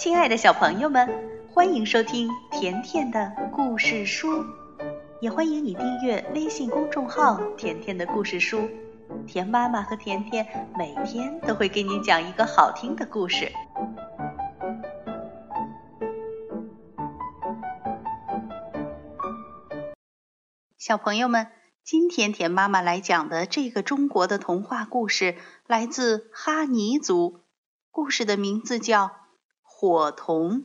亲爱的小朋友们，欢迎收听甜甜的故事书，也欢迎你订阅微信公众号“甜甜的故事书”。甜妈妈和甜甜每天都会给你讲一个好听的故事。小朋友们，今天甜妈妈来讲的这个中国的童话故事来自哈尼族，故事的名字叫。火童。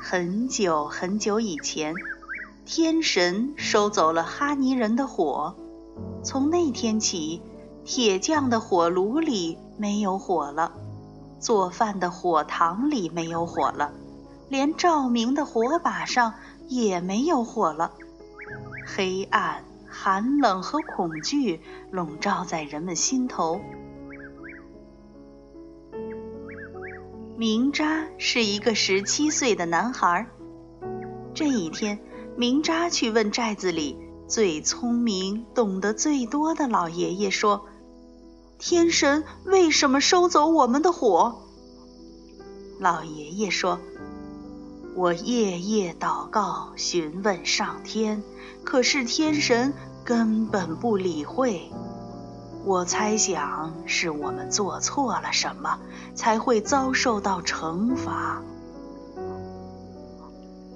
很久很久以前，天神收走了哈尼人的火。从那天起，铁匠的火炉里没有火了，做饭的火塘里没有火了，连照明的火把上也没有火了。黑暗。寒冷和恐惧笼罩在人们心头。明扎是一个十七岁的男孩。这一天，明扎去问寨子里最聪明、懂得最多的老爷爷说：“天神为什么收走我们的火？”老爷爷说：“我夜夜祷告，询问上天。”可是天神根本不理会，我猜想是我们做错了什么，才会遭受到惩罚。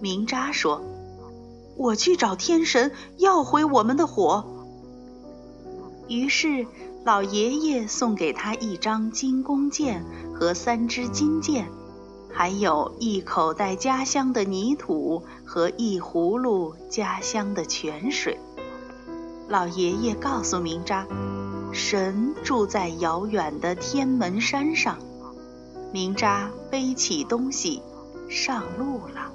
明扎说：“我去找天神要回我们的火。”于是老爷爷送给他一张金弓箭和三支金箭。还有一口袋家乡的泥土和一葫芦家乡的泉水。老爷爷告诉明扎，神住在遥远的天门山上。明扎背起东西上路了。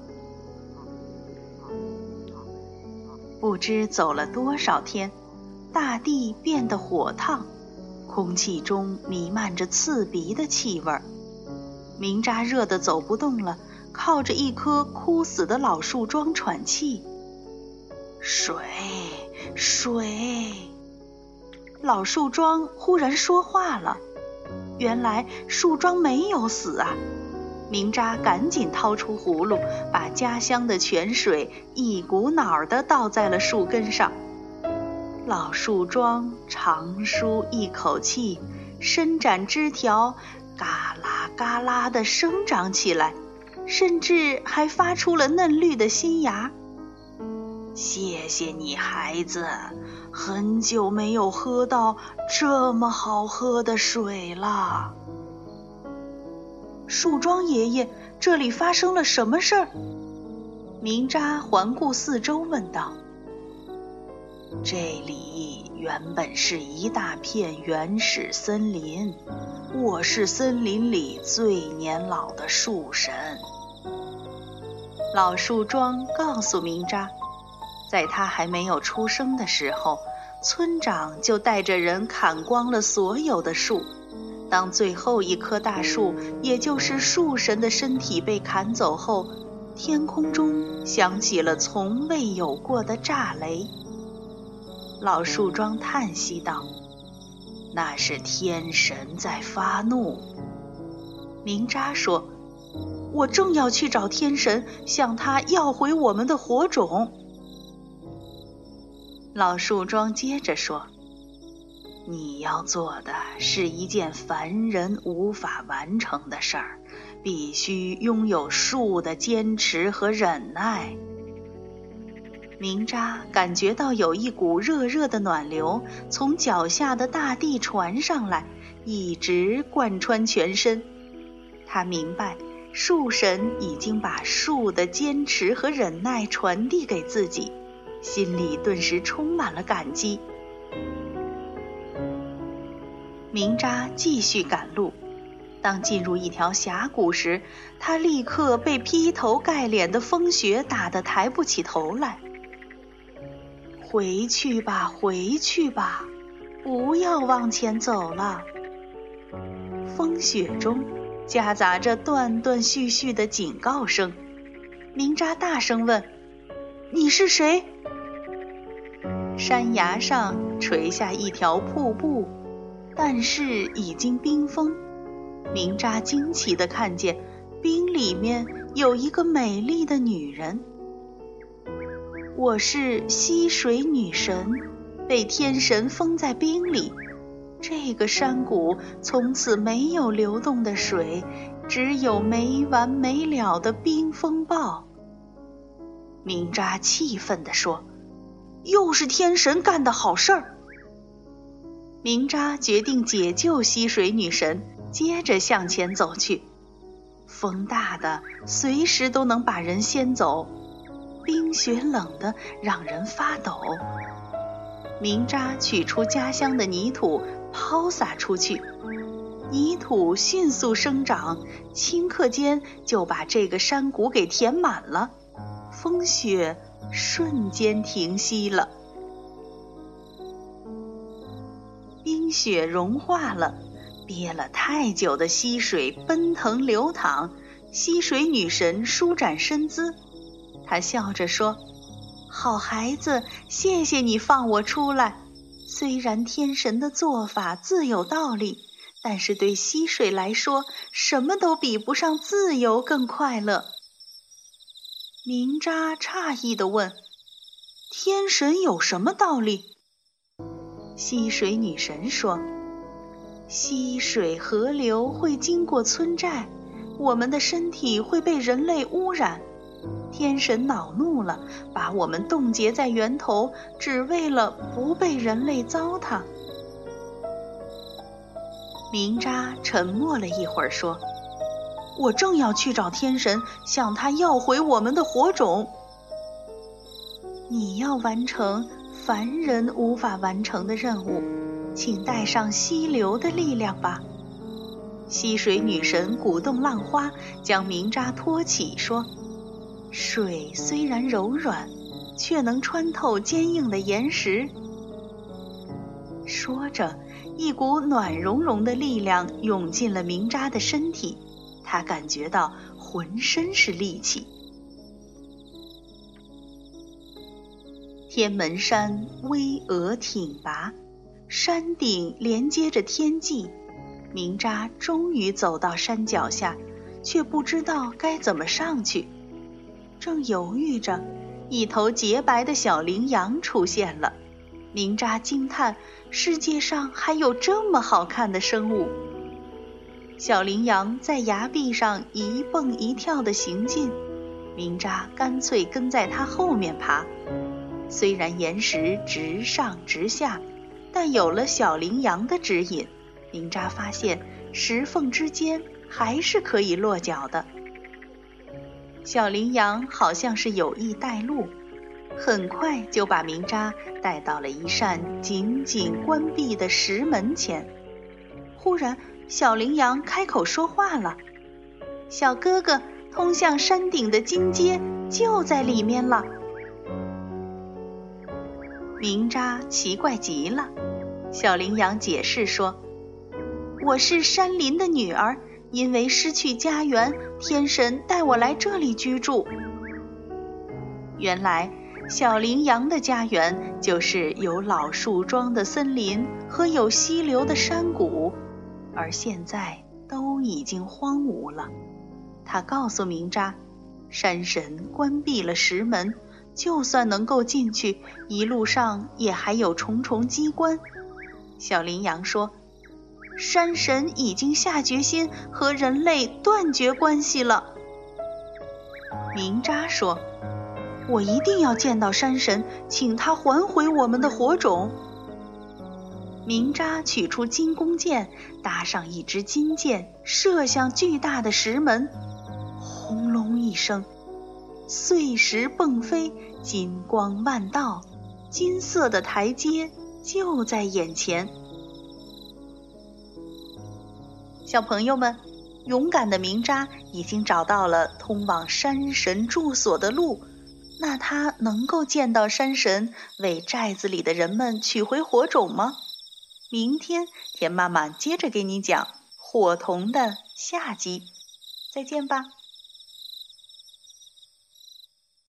不知走了多少天，大地变得火烫，空气中弥漫着刺鼻的气味儿。明扎热得走不动了，靠着一棵枯死的老树桩喘气。水，水！老树桩忽然说话了。原来树桩没有死啊！明扎赶紧掏出葫芦，把家乡的泉水一股脑儿地倒在了树根上。老树桩长舒一口气，伸展枝条。嘎啦嘎啦地生长起来，甚至还发出了嫩绿的新芽。谢谢你，孩子，很久没有喝到这么好喝的水了。树桩爷爷，这里发生了什么事儿？明扎环顾四周，问道。这里原本是一大片原始森林，我是森林里最年老的树神。老树桩告诉明扎，在他还没有出生的时候，村长就带着人砍光了所有的树。当最后一棵大树，也就是树神的身体被砍走后，天空中响起了从未有过的炸雷。老树桩叹息道：“那是天神在发怒。”明扎说：“我正要去找天神，向他要回我们的火种。”老树桩接着说：“你要做的是一件凡人无法完成的事儿，必须拥有树的坚持和忍耐。”明扎感觉到有一股热热的暖流从脚下的大地传上来，一直贯穿全身。他明白，树神已经把树的坚持和忍耐传递给自己，心里顿时充满了感激。明扎继续赶路，当进入一条峡谷时，他立刻被劈头盖脸的风雪打得抬不起头来。回去吧，回去吧，不要往前走了。风雪中夹杂着断断续续的警告声。明扎大声问：“你是谁？”山崖上垂下一条瀑布，但是已经冰封。明扎惊奇地看见，冰里面有一个美丽的女人。我是溪水女神，被天神封在冰里。这个山谷从此没有流动的水，只有没完没了的冰风暴。明扎气愤地说：“又是天神干的好事儿。”明扎决定解救溪水女神，接着向前走去。风大的，随时都能把人掀走；冰雪冷的，让人发抖。明扎取出家乡的泥土，抛洒出去，泥土迅速生长，顷刻间就把这个山谷给填满了。风雪瞬间停息了，冰雪融化了，憋了太久的溪水奔腾流淌。溪水女神舒展身姿，他笑着说：“好孩子，谢谢你放我出来。虽然天神的做法自有道理，但是对溪水来说，什么都比不上自由更快乐。”明扎诧异的问：“天神有什么道理？”溪水女神说：“溪水河流会经过村寨，我们的身体会被人类污染。天神恼怒了，把我们冻结在源头，只为了不被人类糟蹋。”明扎沉默了一会儿，说。我正要去找天神，向他要回我们的火种。你要完成凡人无法完成的任务，请带上溪流的力量吧。溪水女神鼓动浪花，将明扎托起，说：“水虽然柔软，却能穿透坚硬的岩石。”说着，一股暖融融的力量涌进了明扎的身体。他感觉到浑身是力气。天门山巍峨挺拔，山顶连接着天际。明扎终于走到山脚下，却不知道该怎么上去。正犹豫着，一头洁白的小羚羊出现了。明扎惊叹：世界上还有这么好看的生物！小羚羊在崖壁上一蹦一跳地行进，明扎干脆跟在它后面爬。虽然岩石直上直下，但有了小羚羊的指引，明扎发现石缝之间还是可以落脚的。小羚羊好像是有意带路，很快就把明扎带到了一扇紧紧关闭的石门前。忽然，小羚羊开口说话了：“小哥哥，通向山顶的金阶就在里面了。”明扎奇怪极了。小羚羊解释说：“我是山林的女儿，因为失去家园，天神带我来这里居住。”原来，小羚羊的家园就是有老树桩的森林和有溪流的山谷。而现在都已经荒芜了。他告诉明扎，山神关闭了石门，就算能够进去，一路上也还有重重机关。小羚羊说：“山神已经下决心和人类断绝关系了。”明扎说：“我一定要见到山神，请他还回我们的火种。”明扎取出金弓箭，搭上一支金箭，射向巨大的石门。轰隆一声，碎石迸飞，金光万道，金色的台阶就在眼前。小朋友们，勇敢的明扎已经找到了通往山神住所的路，那他能够见到山神，为寨子里的人们取回火种吗？明天，田妈妈接着给你讲火童的下集，再见吧。